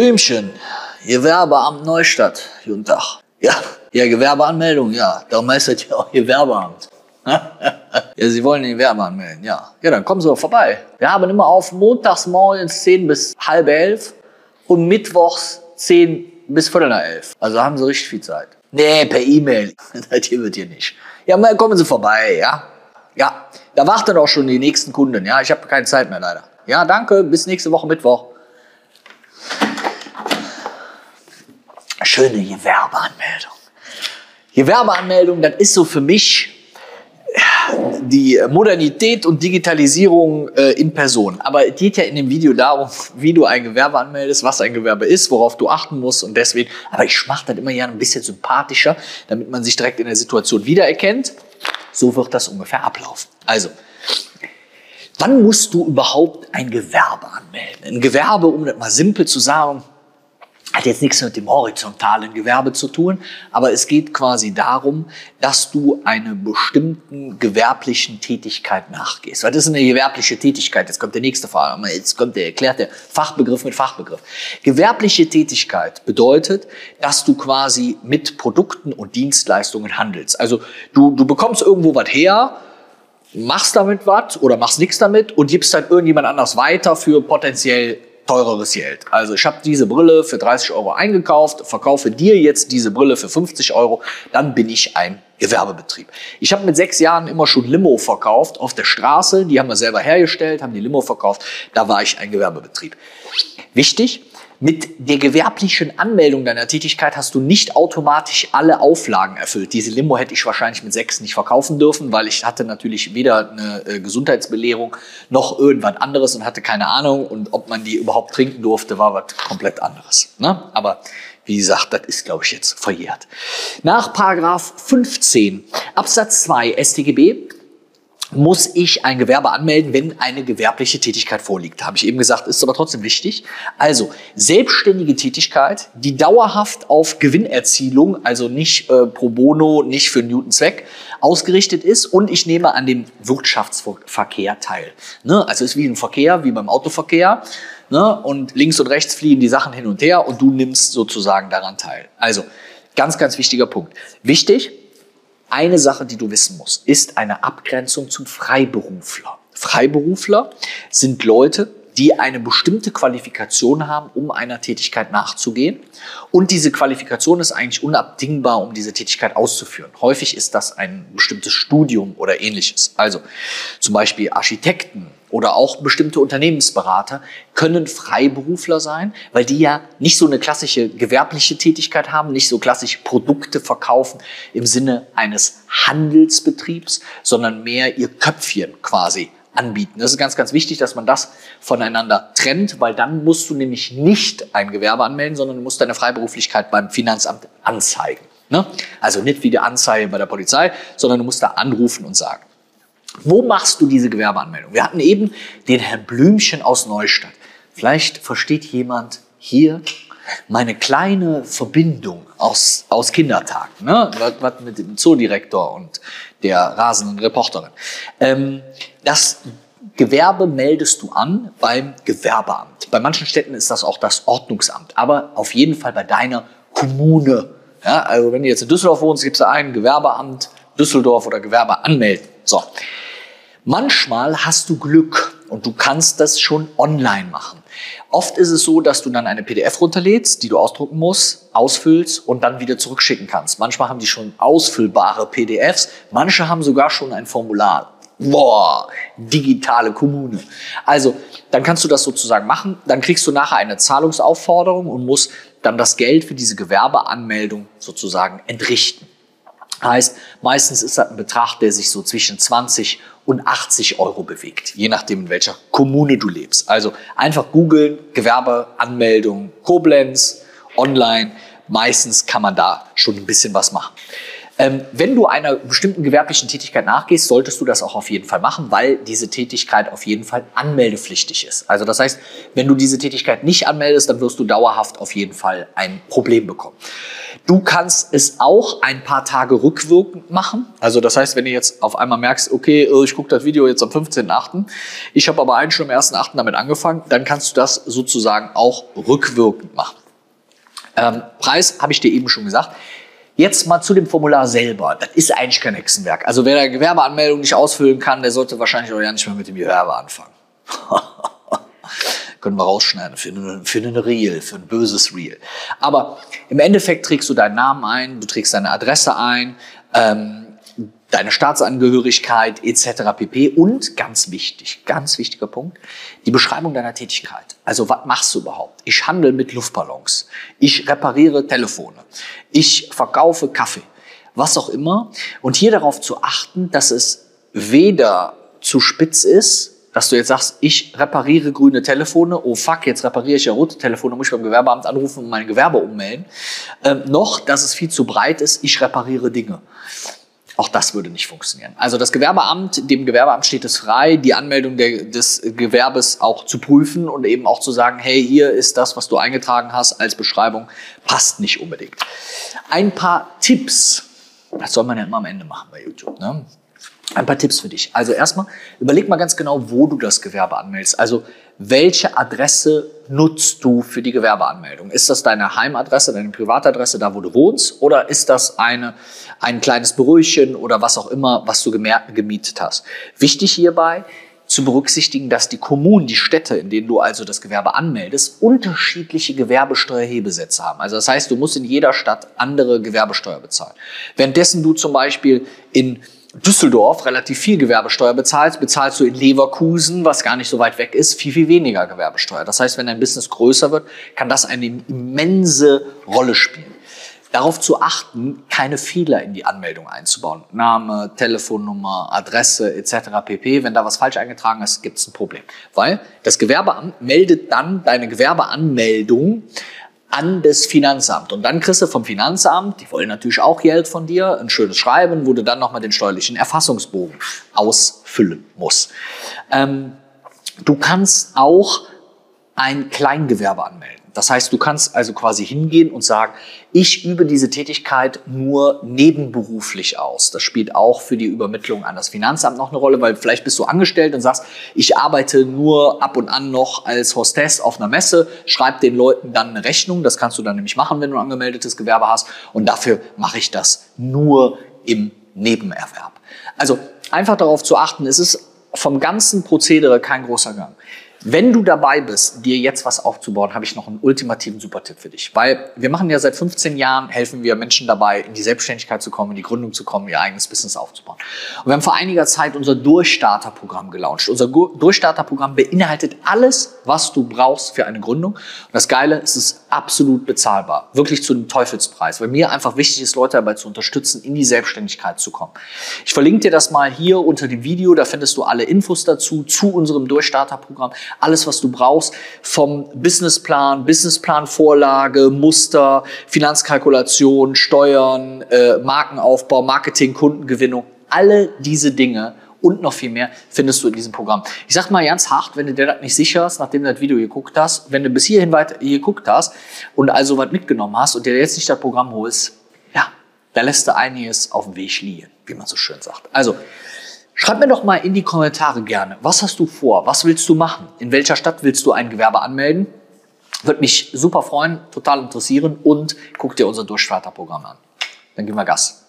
Blümchen, Gewerbeamt Neustadt. Guten Tag. Ja, ja, Gewerbeanmeldung, ja. Darum heißt das ja auch Gewerbeamt. ja, Sie wollen den Gewerbe anmelden, ja. Ja, dann kommen Sie doch vorbei. Wir haben immer auf montags morgens 10 bis halb elf und mittwochs 10 bis viertel nach elf. Also haben Sie richtig viel Zeit. Nee, per E-Mail. Das hier wird hier nicht. Ja, mal kommen Sie vorbei, ja. Ja, da warten auch schon die nächsten Kunden. Ja, ich habe keine Zeit mehr leider. Ja, danke. Bis nächste Woche Mittwoch. Schöne Gewerbeanmeldung. Gewerbeanmeldung, das ist so für mich die Modernität und Digitalisierung äh, in Person. Aber es geht ja in dem Video darum, wie du ein Gewerbe anmeldest, was ein Gewerbe ist, worauf du achten musst und deswegen. Aber ich mache das immer gerne ein bisschen sympathischer, damit man sich direkt in der Situation wiedererkennt. So wird das ungefähr ablaufen. Also, wann musst du überhaupt ein Gewerbe anmelden? Ein Gewerbe, um das mal simpel zu sagen, hat jetzt nichts mit dem horizontalen Gewerbe zu tun, aber es geht quasi darum, dass du einer bestimmten gewerblichen Tätigkeit nachgehst. Was ist eine gewerbliche Tätigkeit? Jetzt kommt der nächste Frage. Jetzt kommt der erklärte Fachbegriff mit Fachbegriff. Gewerbliche Tätigkeit bedeutet, dass du quasi mit Produkten und Dienstleistungen handelst. Also du, du bekommst irgendwo was her, machst damit was oder machst nichts damit und gibst dann irgendjemand anders weiter für potenziell teureres Geld. Also ich habe diese Brille für 30 Euro eingekauft, verkaufe dir jetzt diese Brille für 50 Euro, dann bin ich ein Gewerbebetrieb. Ich habe mit sechs Jahren immer schon Limo verkauft auf der Straße, die haben wir selber hergestellt, haben die Limo verkauft, da war ich ein Gewerbebetrieb. Wichtig, mit der gewerblichen Anmeldung deiner Tätigkeit hast du nicht automatisch alle Auflagen erfüllt. Diese Limo hätte ich wahrscheinlich mit sechs nicht verkaufen dürfen, weil ich hatte natürlich weder eine äh, Gesundheitsbelehrung noch irgendwas anderes und hatte keine Ahnung. Und ob man die überhaupt trinken durfte, war was komplett anderes. Ne? Aber wie gesagt, das ist, glaube ich, jetzt verjährt. Nach Paragraph 15 Absatz 2 StGB muss ich ein Gewerbe anmelden, wenn eine gewerbliche Tätigkeit vorliegt. Habe ich eben gesagt, ist aber trotzdem wichtig. Also selbstständige Tätigkeit, die dauerhaft auf Gewinnerzielung, also nicht äh, pro bono, nicht für Newton Zweck, ausgerichtet ist und ich nehme an dem Wirtschaftsverkehr teil. Ne? Also ist wie ein Verkehr, wie beim Autoverkehr. Ne? Und links und rechts fliehen die Sachen hin und her und du nimmst sozusagen daran teil. Also ganz, ganz wichtiger Punkt. Wichtig, eine Sache, die du wissen musst, ist eine Abgrenzung zum Freiberufler. Freiberufler sind Leute, die eine bestimmte Qualifikation haben, um einer Tätigkeit nachzugehen. Und diese Qualifikation ist eigentlich unabdingbar, um diese Tätigkeit auszuführen. Häufig ist das ein bestimmtes Studium oder ähnliches. Also zum Beispiel Architekten, oder auch bestimmte Unternehmensberater können Freiberufler sein, weil die ja nicht so eine klassische gewerbliche Tätigkeit haben, nicht so klassisch Produkte verkaufen im Sinne eines Handelsbetriebs, sondern mehr ihr Köpfchen quasi anbieten. Das ist ganz, ganz wichtig, dass man das voneinander trennt, weil dann musst du nämlich nicht ein Gewerbe anmelden, sondern du musst deine Freiberuflichkeit beim Finanzamt anzeigen. Ne? Also nicht wie die Anzeige bei der Polizei, sondern du musst da anrufen und sagen. Wo machst du diese Gewerbeanmeldung? Wir hatten eben den Herrn Blümchen aus Neustadt. Vielleicht versteht jemand hier meine kleine Verbindung aus, aus Kindertagen, ne? was, mit dem Zoodirektor und der rasenden Reporterin. Ähm, das Gewerbe meldest du an beim Gewerbeamt. Bei manchen Städten ist das auch das Ordnungsamt, aber auf jeden Fall bei deiner Kommune. Ja, also wenn du jetzt in Düsseldorf wohnst, gibt es ein Gewerbeamt Düsseldorf oder Gewerbe anmelden. So. Manchmal hast du Glück und du kannst das schon online machen. Oft ist es so, dass du dann eine PDF runterlädst, die du ausdrucken musst, ausfüllst und dann wieder zurückschicken kannst. Manchmal haben die schon ausfüllbare PDFs, manche haben sogar schon ein Formular. Boah, digitale Kommune. Also, dann kannst du das sozusagen machen. Dann kriegst du nachher eine Zahlungsaufforderung und musst dann das Geld für diese Gewerbeanmeldung sozusagen entrichten. Heißt, meistens ist das ein Betrag, der sich so zwischen 20 und 80 Euro bewegt, je nachdem, in welcher Kommune du lebst. Also einfach googeln, Gewerbeanmeldung, Koblenz, online. Meistens kann man da schon ein bisschen was machen. Ähm, wenn du einer bestimmten gewerblichen Tätigkeit nachgehst, solltest du das auch auf jeden Fall machen, weil diese Tätigkeit auf jeden Fall anmeldepflichtig ist. Also das heißt, wenn du diese Tätigkeit nicht anmeldest, dann wirst du dauerhaft auf jeden Fall ein Problem bekommen. Du kannst es auch ein paar Tage rückwirkend machen. Also das heißt, wenn du jetzt auf einmal merkst, okay, äh, ich gucke das Video jetzt am 15.8., ich habe aber eigentlich schon am 1.8. damit angefangen, dann kannst du das sozusagen auch rückwirkend machen. Ähm, Preis habe ich dir eben schon gesagt. Jetzt mal zu dem Formular selber. Das ist eigentlich kein Hexenwerk. Also wer eine Gewerbeanmeldung nicht ausfüllen kann, der sollte wahrscheinlich auch ja nicht mehr mit dem Gewerbe anfangen. Können wir rausschneiden für, eine, für einen Reel, für ein böses Reel. Aber im Endeffekt trägst du deinen Namen ein, du trägst deine Adresse ein, ähm, deine Staatsangehörigkeit etc. pp. Und ganz wichtig, ganz wichtiger Punkt, die Beschreibung deiner Tätigkeit. Also was machst du überhaupt? Ich handle mit Luftballons. Ich repariere Telefone. Ich verkaufe Kaffee. Was auch immer. Und hier darauf zu achten, dass es weder zu spitz ist, dass du jetzt sagst, ich repariere grüne Telefone, oh fuck, jetzt repariere ich ja rote Telefone, muss ich beim Gewerbeamt anrufen und mein Gewerbe ummelden, ähm, noch, dass es viel zu breit ist, ich repariere Dinge. Auch das würde nicht funktionieren. Also das Gewerbeamt, dem Gewerbeamt steht es frei, die Anmeldung der, des Gewerbes auch zu prüfen und eben auch zu sagen, hey, hier ist das, was du eingetragen hast als Beschreibung, passt nicht unbedingt. Ein paar Tipps, das soll man ja immer am Ende machen bei YouTube. Ne? Ein paar Tipps für dich. Also erstmal, überleg mal ganz genau, wo du das Gewerbe anmeldest. Also welche Adresse nutzt du für die Gewerbeanmeldung? Ist das deine Heimadresse, deine Privatadresse, da wo du wohnst? Oder ist das eine, ein kleines Büröchen oder was auch immer, was du gemietet hast? Wichtig hierbei, zu berücksichtigen, dass die Kommunen, die Städte, in denen du also das Gewerbe anmeldest, unterschiedliche Gewerbesteuerhebesätze haben. Also das heißt, du musst in jeder Stadt andere Gewerbesteuer bezahlen. Währenddessen du zum Beispiel in Düsseldorf relativ viel Gewerbesteuer bezahlst, bezahlst du in Leverkusen, was gar nicht so weit weg ist, viel, viel weniger Gewerbesteuer. Das heißt, wenn dein Business größer wird, kann das eine immense Rolle spielen. Darauf zu achten, keine Fehler in die Anmeldung einzubauen. Name, Telefonnummer, Adresse etc. pp. Wenn da was falsch eingetragen ist, gibt es ein Problem. Weil das Gewerbeamt meldet dann deine Gewerbeanmeldung an das Finanzamt. Und dann kriegst du vom Finanzamt, die wollen natürlich auch Geld von dir, ein schönes Schreiben, wo du dann nochmal den steuerlichen Erfassungsbogen ausfüllen musst. Ähm, du kannst auch ein Kleingewerbe anmelden. Das heißt, du kannst also quasi hingehen und sagen, ich übe diese Tätigkeit nur nebenberuflich aus. Das spielt auch für die Übermittlung an das Finanzamt noch eine Rolle, weil vielleicht bist du angestellt und sagst, ich arbeite nur ab und an noch als Hostess auf einer Messe, schreib den Leuten dann eine Rechnung. Das kannst du dann nämlich machen, wenn du ein angemeldetes Gewerbe hast. Und dafür mache ich das nur im Nebenerwerb. Also einfach darauf zu achten, es ist vom ganzen Prozedere kein großer Gang. Wenn du dabei bist, dir jetzt was aufzubauen, habe ich noch einen ultimativen Supertipp für dich. Weil wir machen ja seit 15 Jahren, helfen wir Menschen dabei, in die Selbstständigkeit zu kommen, in die Gründung zu kommen, ihr eigenes Business aufzubauen. Und wir haben vor einiger Zeit unser Durchstarterprogramm gelauncht. Unser Durchstarterprogramm beinhaltet alles, was du brauchst für eine Gründung. Und das Geile, es ist absolut bezahlbar. Wirklich zu einem Teufelspreis. Weil mir einfach wichtig ist, Leute dabei zu unterstützen, in die Selbstständigkeit zu kommen. Ich verlinke dir das mal hier unter dem Video. Da findest du alle Infos dazu, zu unserem Durchstarterprogramm alles, was du brauchst, vom Businessplan, Businessplanvorlage, Muster, Finanzkalkulation, Steuern, äh, Markenaufbau, Marketing, Kundengewinnung, alle diese Dinge und noch viel mehr findest du in diesem Programm. Ich sag mal ganz hart, wenn du dir das nicht sicher hast, nachdem du das Video geguckt hast, wenn du bis hierhin weiter geguckt hast und also was mitgenommen hast und dir jetzt nicht das Programm holst, ja, da lässt du einiges auf dem Weg liegen, wie man so schön sagt. Also, Schreib mir doch mal in die Kommentare gerne, was hast du vor? Was willst du machen? In welcher Stadt willst du ein Gewerbe anmelden? Würde mich super freuen, total interessieren und guck dir unser Durchstarterprogramm an. Dann gehen wir Gas.